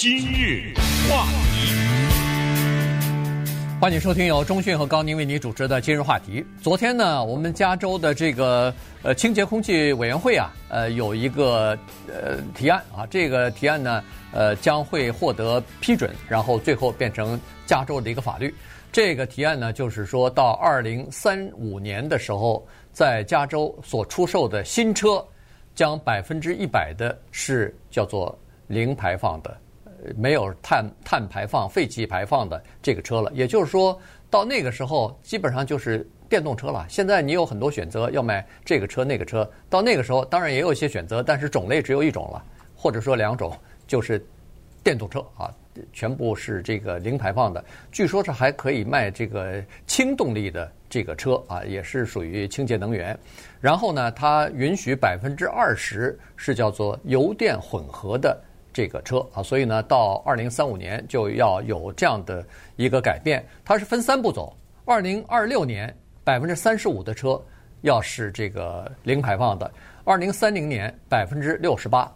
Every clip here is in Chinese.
今日话题，欢迎收听由钟讯和高宁为你主持的今日话题。昨天呢，我们加州的这个呃清洁空气委员会啊，呃有一个呃提案啊，这个提案呢呃将会获得批准，然后最后变成加州的一个法律。这个提案呢，就是说到二零三五年的时候，在加州所出售的新车，将百分之一百的是叫做零排放的。没有碳碳排放、废气排放的这个车了，也就是说到那个时候，基本上就是电动车了。现在你有很多选择，要买这个车、那个车。到那个时候，当然也有一些选择，但是种类只有一种了，或者说两种，就是电动车啊，全部是这个零排放的。据说是还可以卖这个氢动力的这个车啊，也是属于清洁能源。然后呢，它允许百分之二十是叫做油电混合的。这个车啊，所以呢，到二零三五年就要有这样的一个改变。它是分三步走：二零二六年百分之三十五的车要是这个零排放的；二零三零年百分之六十八，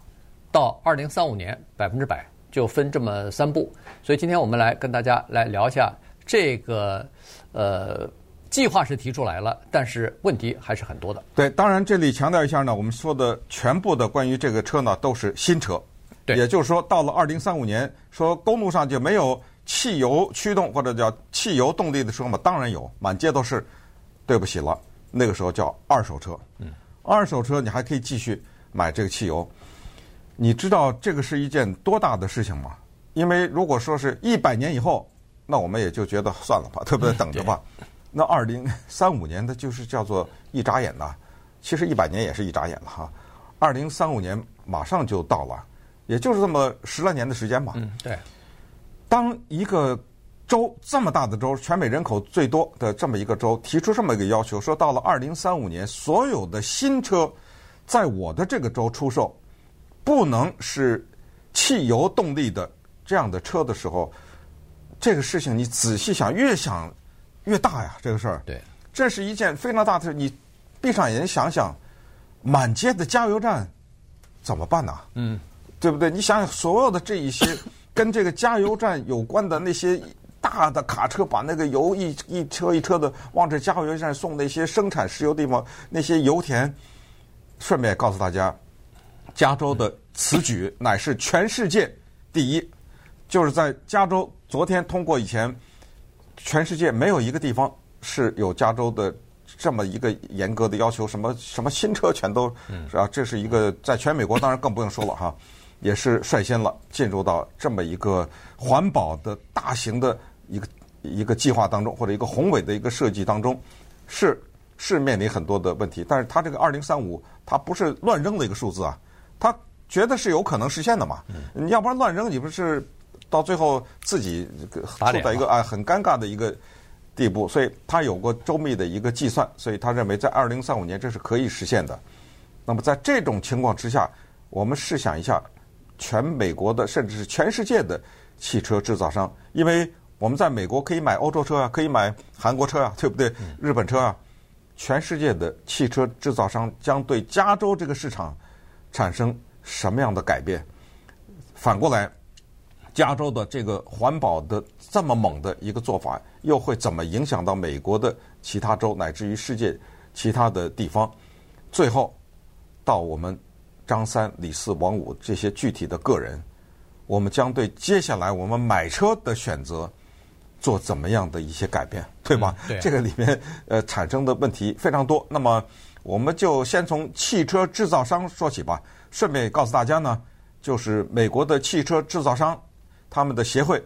到二零三五年百分之百，就分这么三步。所以今天我们来跟大家来聊一下这个呃计划是提出来了，但是问题还是很多的。对，当然这里强调一下呢，我们说的全部的关于这个车呢都是新车。对也就是说，到了二零三五年，说公路上就没有汽油驱动或者叫汽油动力的车嘛？当然有，满街都是。对不起了，那个时候叫二手车。嗯，二手车你还可以继续买这个汽油。你知道这个是一件多大的事情吗？因为如果说是一百年以后，那我们也就觉得算了吧，对不对？等着吧。那二零三五年的就是叫做一眨眼呐。其实一百年也是一眨眼了哈。二零三五年马上就到了。也就是这么十来年的时间吧。嗯，对。当一个州这么大的州，全美人口最多的这么一个州，提出这么一个要求，说到了二零三五年，所有的新车在我的这个州出售，不能是汽油动力的这样的车的时候，这个事情你仔细想，越想越大呀，这个事儿。对。这是一件非常大的事，你闭上眼睛想想，满街的加油站怎么办呢？嗯。对不对？你想想，所有的这一些 跟这个加油站有关的那些大的卡车，把那个油一一车一车的往这加油站送，那些生产石油地方，那些油田。顺便告诉大家，加州的此举乃是全世界第一，就是在加州昨天通过以前，全世界没有一个地方是有加州的这么一个严格的要求，什么什么新车全都是啊，这是一个在全美国当然更不用说了哈。也是率先了进入到这么一个环保的大型的一个一个计划当中，或者一个宏伟的一个设计当中，是是面临很多的问题。但是它这个二零三五，它不是乱扔的一个数字啊，它觉得是有可能实现的嘛。你要不然乱扔，你不是到最后自己处在一个啊很尴尬的一个地步。所以他有过周密的一个计算，所以他认为在二零三五年这是可以实现的。那么在这种情况之下，我们试想一下。全美国的，甚至是全世界的汽车制造商，因为我们在美国可以买欧洲车啊，可以买韩国车啊，对不对？日本车啊，全世界的汽车制造商将对加州这个市场产生什么样的改变？反过来，加州的这个环保的这么猛的一个做法，又会怎么影响到美国的其他州，乃至于世界其他的地方？最后，到我们。张三、李四、王五这些具体的个人，我们将对接下来我们买车的选择做怎么样的一些改变，对吧？嗯、对。这个里面呃产生的问题非常多。那么我们就先从汽车制造商说起吧。顺便告诉大家呢，就是美国的汽车制造商他们的协会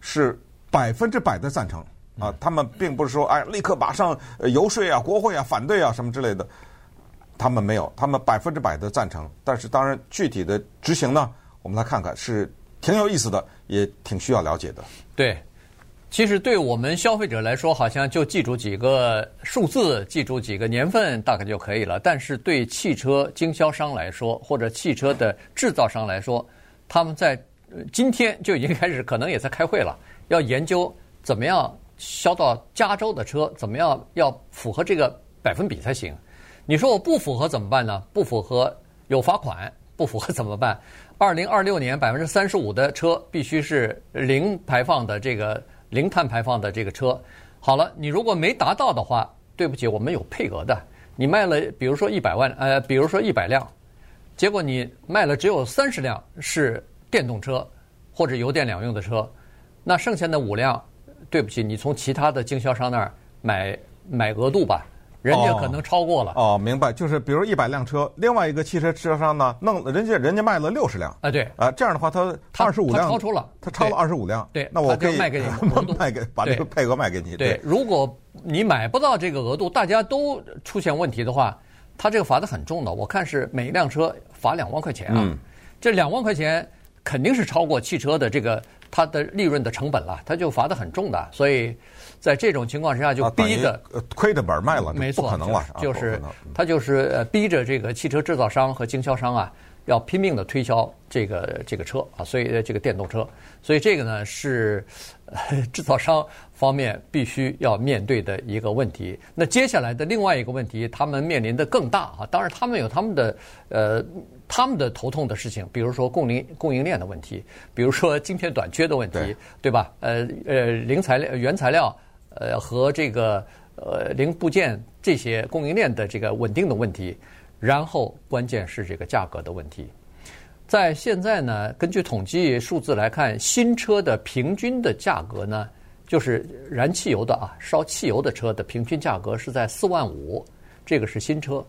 是百分之百的赞成啊，他们并不是说哎立刻马上游说啊、国会啊、反对啊什么之类的。他们没有，他们百分之百的赞成。但是，当然具体的执行呢，我们来看看是挺有意思的，也挺需要了解的。对，其实对我们消费者来说，好像就记住几个数字，记住几个年份，大概就可以了。但是对汽车经销商来说，或者汽车的制造商来说，他们在今天就已经开始，可能也在开会了，要研究怎么样销到加州的车，怎么样要符合这个百分比才行。你说我不符合怎么办呢？不符合有罚款，不符合怎么办？二零二六年百分之三十五的车必须是零排放的这个零碳排放的这个车。好了，你如果没达到的话，对不起，我们有配额的。你卖了，比如说一百万，呃，比如说一百辆，结果你卖了只有三十辆是电动车或者油电两用的车，那剩下的五辆，对不起，你从其他的经销商那儿买买额度吧。人家可能超过了。哦，哦，明白，就是比如一百辆车，另外一个汽车制造商呢，弄人家人家卖了六十辆啊，对。啊，这样的话他二十五辆超出了，他超了二十五辆，对，那我可以卖给你，卖给把这个配额卖给你。对，如果你买不到这个额度，大家都出现问题的话，他这个罚的很重的，我看是每一辆车罚两万块钱啊，嗯，这两万块钱肯定是超过汽车的这个它的利润的成本了，它就罚得很重的，所以。在这种情况之下，就逼着亏着本卖了，没错，不可能了。就是他就是呃逼着这个汽车制造商和经销商啊，要拼命的推销这个这个车啊，所以这个电动车，所以这个呢是制造商方面必须要面对的一个问题。那接下来的另外一个问题，他们面临的更大啊。当然，他们有他们的呃他们的头痛的事情，比如说供应供应链的问题，比如说晶片短缺的问题，对，对吧？呃呃，零材料原材料。呃，和这个呃零部件这些供应链的这个稳定的问题，然后关键是这个价格的问题。在现在呢，根据统计数字来看，新车的平均的价格呢，就是燃汽油的啊，烧汽油的车的平均价格是在四万五，这个是新车。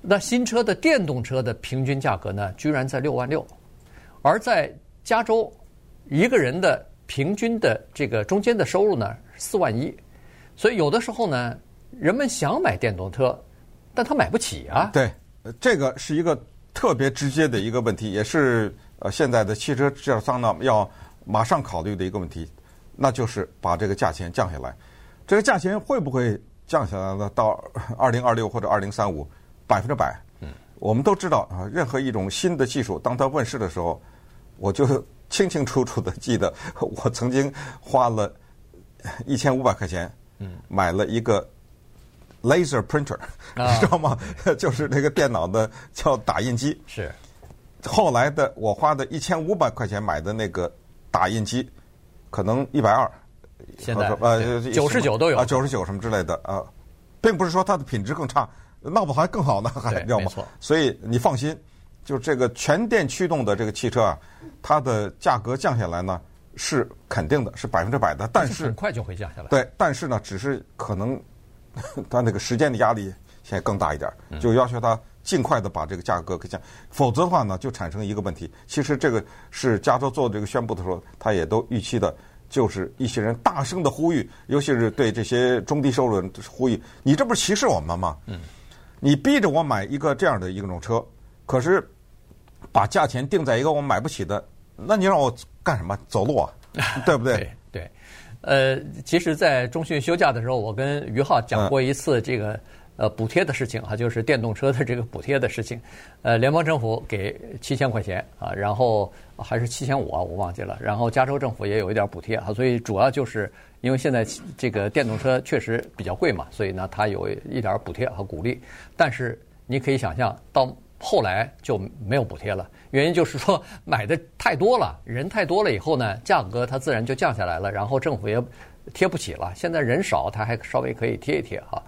那新车的电动车的平均价格呢，居然在六万六，而在加州，一个人的平均的这个中间的收入呢，四万一，所以有的时候呢，人们想买电动车，但他买不起啊。对，这个是一个特别直接的一个问题，也是呃现在的汽车制造商呢要马上考虑的一个问题，那就是把这个价钱降下来。这个价钱会不会降下来呢？到二零二六或者二零三五，百分之百。嗯，我们都知道啊，任何一种新的技术当它问世的时候，我就清清楚楚的记得，我曾经花了。一千五百块钱，嗯，买了一个 laser printer，知道吗？就是那个电脑的叫打印机。是。后来的我花的一千五百块钱买的那个打印机，可能一百二。现在呃九十九都有啊，九十九什么之类的啊，并不是说它的品质更差，闹不好还更好呢，还知道吗？所以你放心，就是这个全电驱动的这个汽车啊，它的价格降下来呢。是肯定的，是百分之百的，但是很快就会降下来。对，但是呢，只是可能 他那个时间的压力现在更大一点，就要求他尽快的把这个价格给降，否则的话呢，就产生一个问题。其实这个是加州做这个宣布的时候，他也都预期的，就是一些人大声的呼吁，尤其是对这些中低收入人呼吁：你这不是歧视我们吗？嗯，你逼着我买一个这样的一种车，可是把价钱定在一个我买不起的。那你让我干什么？走路啊，对不对？对对，呃，其实，在中旬休假的时候，我跟于浩讲过一次这个呃补贴的事情啊，就是电动车的这个补贴的事情。呃，联邦政府给七千块钱啊，然后还是七千五啊，我忘记了。然后加州政府也有一点补贴啊，所以主要就是因为现在这个电动车确实比较贵嘛，所以呢，它有一点补贴和鼓励。但是你可以想象到。后来就没有补贴了，原因就是说买的太多了，人太多了以后呢，价格它自然就降下来了，然后政府也贴不起了。现在人少，它还稍微可以贴一贴哈。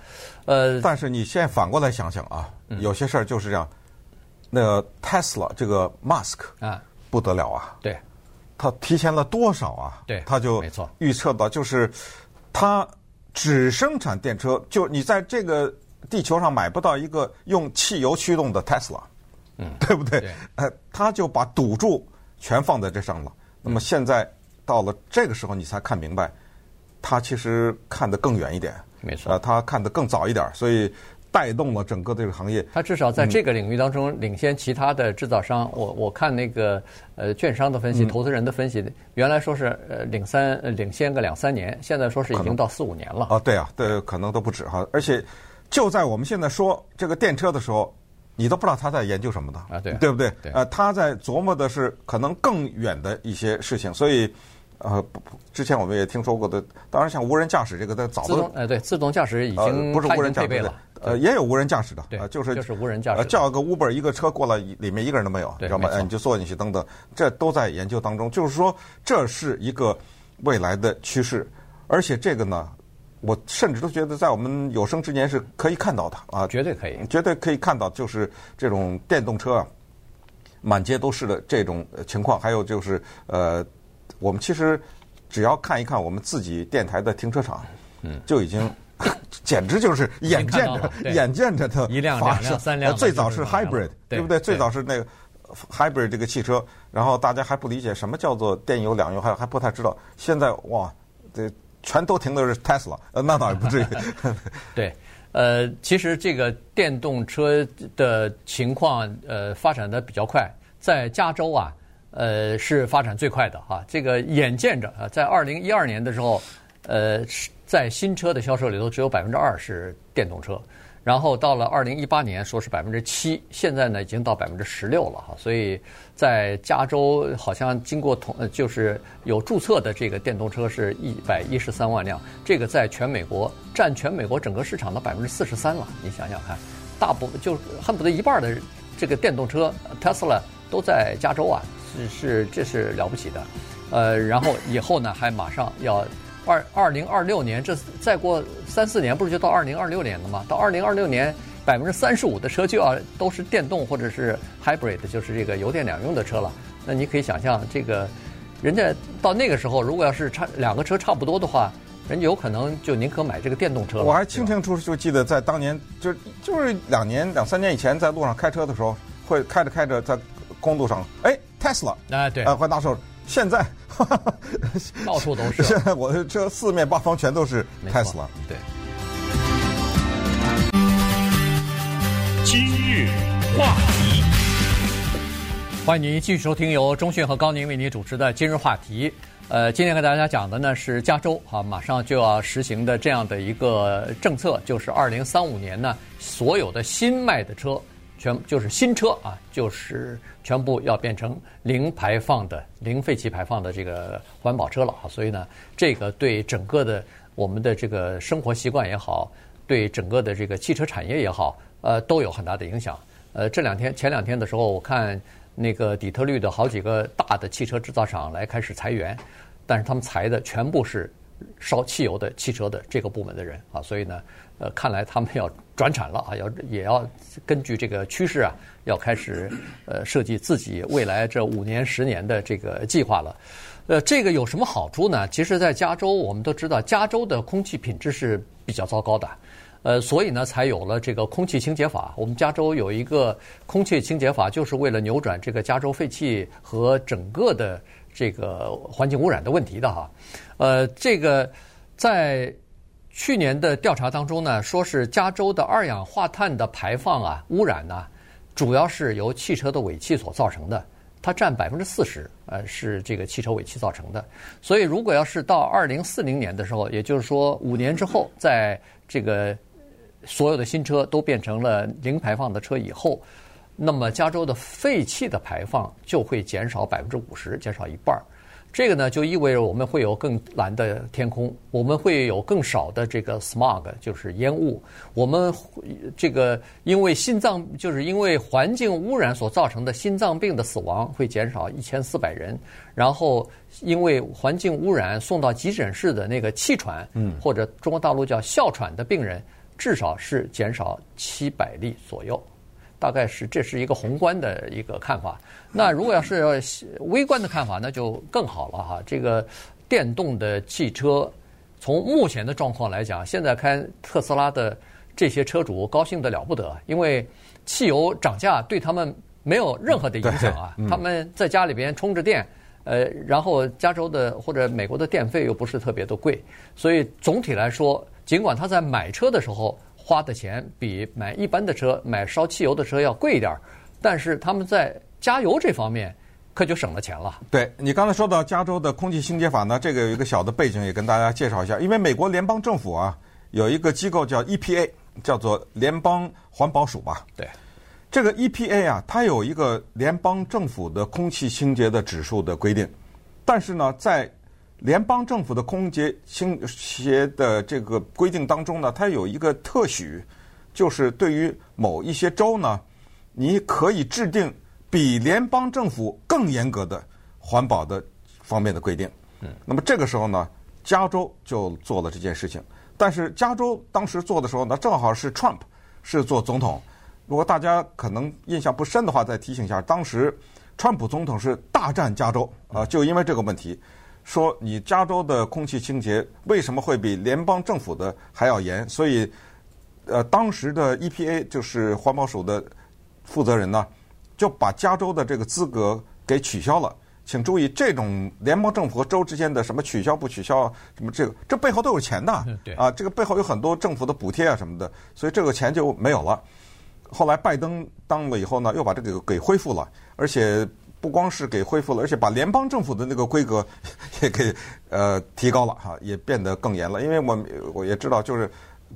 呃，但是你现在反过来想想啊，有些事儿就是这样。那个 Tesla 这个 Mask 啊，不得了啊，对，他提前了多少啊？对，他就没错预测到，就是他只生产电车，就你在这个。地球上买不到一个用汽油驱动的 Tesla，嗯，对不对？呃，他就把赌注全放在这上了。那么现在到了这个时候，你才看明白，他其实看得更远一点，没错，呃，他看得更早一点，所以带动了整个这个行业。他至少在这个领域当中领先其他的制造商。我我看那个呃券商的分析，投资人的分析，原来说是呃领三领先个两三年，现在说是已经到四五年了。啊，对啊，对，可能都不止哈，而且。就在我们现在说这个电车的时候，你都不知道他在研究什么的啊，对，对不对？对，呃，他在琢磨的是可能更远的一些事情，所以，呃，之前我们也听说过的，当然像无人驾驶这个，在早都，哎，对，自动驾驶已经不是无人驾驶了，呃，也有无人驾驶的，呃，就是就是无人驾驶，呃，叫个 Uber 一个车过来，里面一个人都没有，知道吗？你就坐进去等等，这都在研究当中。就是说，这是一个未来的趋势，而且这个呢，我甚至都觉得在我们有生之年是可以看到的啊，绝对可以，绝对可以看到，就是这种电动车啊，满街都是的这种情况。还有就是，呃，我们其实只要看一看我们自己电台的停车场，嗯，就已经。简直就是眼见着、眼见着的一辆、两辆、三辆。最早是 hybrid，对不对？最早是那个 hybrid 这个汽车，然后大家还不理解什么叫做电油、两用，还还不太知道。现在哇，这全都停的是 Tesla，呃，那倒也不至于。对，呃，其实这个电动车的情况，呃，发展的比较快，在加州啊，呃，是发展最快的哈。这个眼见着啊，在二零一二年的时候，呃。在新车的销售里头，只有百分之二是电动车，然后到了二零一八年，说是百分之七，现在呢已经到百分之十六了哈。所以在加州，好像经过统，就是有注册的这个电动车是一百一十三万辆，这个在全美国占全美国整个市场的百分之四十三了。你想想看，大部分就恨不得一半的这个电动车 Tesla 都在加州啊，是是这是了不起的。呃，然后以后呢还马上要。二二零二六年，这再过三四年，不是就到二零二六年了吗？到二零二六年，百分之三十五的车就要都是电动或者是 hybrid，就是这个油电两用的车了。那你可以想象，这个人家到那个时候，如果要是差两个车差不多的话，人家有可能就宁可买这个电动车了。我还清清楚楚就记得，在当年就就是两年两三年以前，在路上开车的时候，会开着开着在公路上，哎，Tesla，哎对，啊，会拿手。现在 到处都是。现在我的车四面八方全都是 Tesla。对。今日话题，欢迎您继续收听由中讯和高宁为您主持的《今日话题》。呃，今天和大家讲的呢是加州啊，马上就要实行的这样的一个政策，就是二零三五年呢，所有的新卖的车。全就是新车啊，就是全部要变成零排放的、零废气排放的这个环保车了啊！所以呢，这个对整个的我们的这个生活习惯也好，对整个的这个汽车产业也好，呃，都有很大的影响。呃，这两天前两天的时候，我看那个底特律的好几个大的汽车制造厂来开始裁员，但是他们裁的全部是烧汽油的汽车的这个部门的人啊，所以呢。呃，看来他们要转产了啊，要也要根据这个趋势啊，要开始呃设计自己未来这五年、十年的这个计划了。呃，这个有什么好处呢？其实，在加州，我们都知道，加州的空气品质是比较糟糕的，呃，所以呢，才有了这个空气清洁法。我们加州有一个空气清洁法，就是为了扭转这个加州废气和整个的这个环境污染的问题的哈。呃，这个在。去年的调查当中呢，说是加州的二氧化碳的排放啊，污染呢，主要是由汽车的尾气所造成的，它占百分之四十，呃，是这个汽车尾气造成的。所以，如果要是到二零四零年的时候，也就是说五年之后，在这个所有的新车都变成了零排放的车以后，那么加州的废气的排放就会减少百分之五十，减少一半儿。这个呢，就意味着我们会有更蓝的天空，我们会有更少的这个 smog，就是烟雾。我们这个因为心脏，就是因为环境污染所造成的心脏病的死亡会减少一千四百人，然后因为环境污染送到急诊室的那个气喘，嗯，或者中国大陆叫哮喘的病人，至少是减少七百例左右。大概是这是一个宏观的一个看法。那如果要是微观的看法，那就更好了哈。这个电动的汽车，从目前的状况来讲，现在开特斯拉的这些车主高兴的了不得，因为汽油涨价对他们没有任何的影响啊。他们在家里边充着电，呃，然后加州的或者美国的电费又不是特别的贵，所以总体来说，尽管他在买车的时候。花的钱比买一般的车、买烧汽油的车要贵一点儿，但是他们在加油这方面可就省了钱了。对，你刚才说到加州的空气清洁法呢，这个有一个小的背景也跟大家介绍一下。因为美国联邦政府啊有一个机构叫 EPA，叫做联邦环保署吧。对，这个 EPA 啊，它有一个联邦政府的空气清洁的指数的规定，但是呢，在联邦政府的空洁清洁的这个规定当中呢，它有一个特许，就是对于某一些州呢，你可以制定比联邦政府更严格的环保的方面的规定。嗯，那么这个时候呢，加州就做了这件事情。但是加州当时做的时候呢，正好是 Trump 是做总统。如果大家可能印象不深的话，再提醒一下，当时川普总统是大战加州啊，就因为这个问题。说你加州的空气清洁为什么会比联邦政府的还要严？所以，呃，当时的 EPA 就是环保署的负责人呢，就把加州的这个资格给取消了。请注意，这种联邦政府和州之间的什么取消不取消，什么这个这背后都有钱的啊，这个背后有很多政府的补贴啊什么的，所以这个钱就没有了。后来拜登当了以后呢，又把这个给恢复了，而且。不光是给恢复了，而且把联邦政府的那个规格 也给呃提高了哈，也变得更严了。因为我我也知道，就是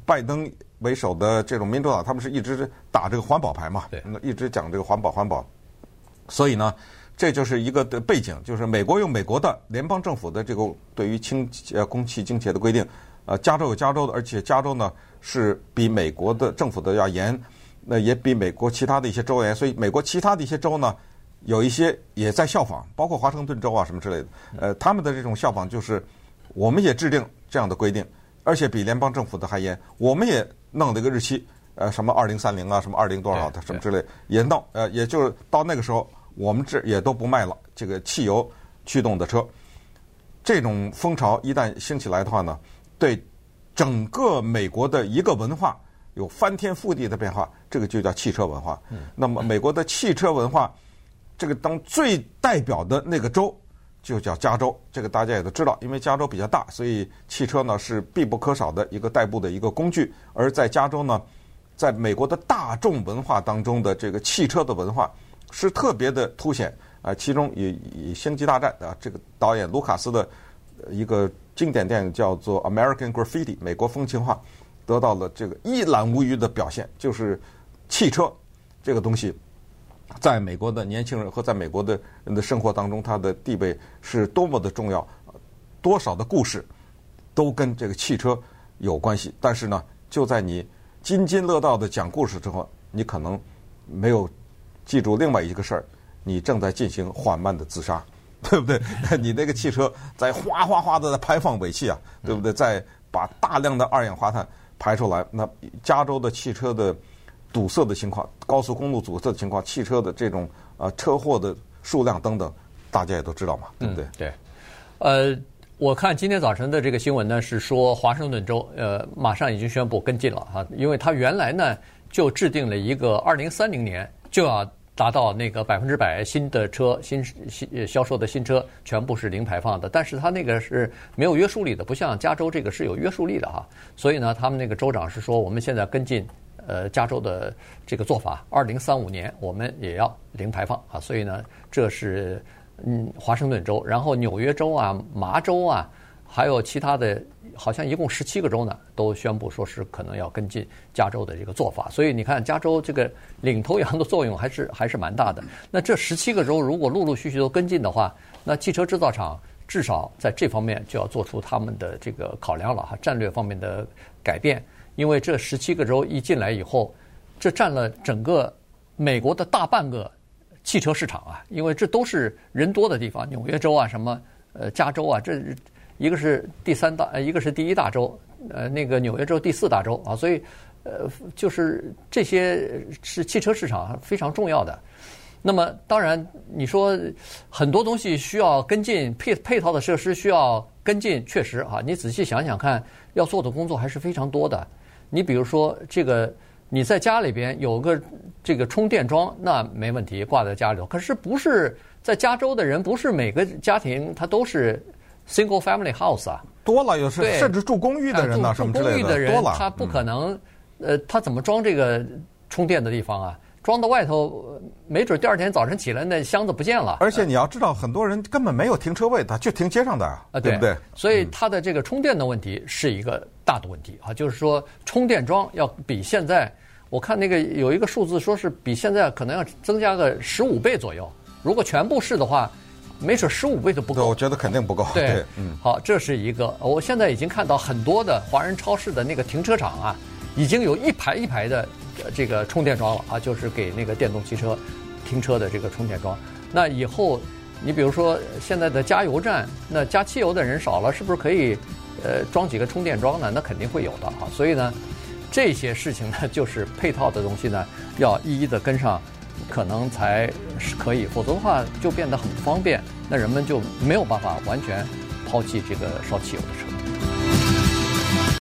拜登为首的这种民主党，他们是一直打这个环保牌嘛，对，一直讲这个环保环保。所以呢，这就是一个的背景，就是美国有美国的联邦政府的这个对于清呃空气清洁的规定，呃，加州有加州的，而且加州呢是比美国的政府的要严，那也比美国其他的一些州严，所以美国其他的一些州呢。有一些也在效仿，包括华盛顿州啊什么之类的。呃，他们的这种效仿就是，我们也制定这样的规定，而且比联邦政府的还严。我们也弄了一个日期，呃，什么二零三零啊，什么二零多少的什么之类，也弄。呃，也就是到那个时候，我们这也都不卖了这个汽油驱动的车。这种风潮一旦兴起来的话呢，对整个美国的一个文化有翻天覆地的变化。这个就叫汽车文化。那么美国的汽车文化。这个当最代表的那个州就叫加州，这个大家也都知道，因为加州比较大，所以汽车呢是必不可少的一个代步的一个工具。而在加州呢，在美国的大众文化当中的这个汽车的文化是特别的凸显啊。其中以以《星际大战》啊，这个导演卢卡斯的一个经典电影叫做《American Graffiti》美国风情画，得到了这个一览无余的表现，就是汽车这个东西。在美国的年轻人和在美国的人的生活当中，他的地位是多么的重要，多少的故事都跟这个汽车有关系。但是呢，就在你津津乐道的讲故事之后，你可能没有记住另外一个事儿，你正在进行缓慢的自杀，对不对？你那个汽车在哗哗哗的在排放尾气啊，对不对？在把大量的二氧化碳排出来，那加州的汽车的。堵塞的情况，高速公路堵塞的情况，汽车的这种呃车祸的数量等等，大家也都知道嘛，对不对？对，呃，我看今天早晨的这个新闻呢，是说华盛顿州呃马上已经宣布跟进了哈，因为它原来呢就制定了一个二零三零年就要达到那个百分之百新的车新新销售的新车全部是零排放的，但是它那个是没有约束力的，不像加州这个是有约束力的哈，所以呢，他们那个州长是说我们现在跟进。呃，加州的这个做法，二零三五年我们也要零排放啊，所以呢，这是嗯华盛顿州，然后纽约州啊、麻州啊，还有其他的，好像一共十七个州呢，都宣布说是可能要跟进加州的这个做法。所以你看，加州这个领头羊的作用还是还是蛮大的。那这十七个州如果陆陆续续都跟进的话，那汽车制造厂至少在这方面就要做出他们的这个考量了哈，战略方面的改变。因为这十七个州一进来以后，这占了整个美国的大半个汽车市场啊！因为这都是人多的地方，纽约州啊，什么呃加州啊，这一个是第三大，一个是第一大州，呃那个纽约州第四大州啊，所以呃就是这些是汽车市场非常重要的。那么当然你说很多东西需要跟进，配配套的设施需要跟进，确实啊，你仔细想想看，要做的工作还是非常多的。你比如说，这个你在家里边有个这个充电桩，那没问题，挂在家里头。可是不是在加州的人，不是每个家庭他都是 single family house 啊，多了有时甚至住公寓的人呢，什么之类的，多了，他不可能，呃，他怎么装这个充电的地方啊？装到外头，没准第二天早晨起来那箱子不见了。而且你要知道，很多人根本没有停车位，他就停街上的啊，对不对？所以它的这个充电的问题是一个大的问题啊，就是说充电桩要比现在，我看那个有一个数字说是比现在可能要增加个十五倍左右。如果全部是的话，没准十五倍都不够。我觉得肯定不够。对，嗯，好，这是一个。我现在已经看到很多的华人超市的那个停车场啊。已经有一排一排的这个充电桩了啊，就是给那个电动汽车停车的这个充电桩。那以后，你比如说现在的加油站，那加汽油的人少了，是不是可以呃装几个充电桩呢？那肯定会有的啊。所以呢，这些事情呢，就是配套的东西呢，要一一的跟上，可能才是可以，否则的话就变得很方便，那人们就没有办法完全抛弃这个烧汽油的车。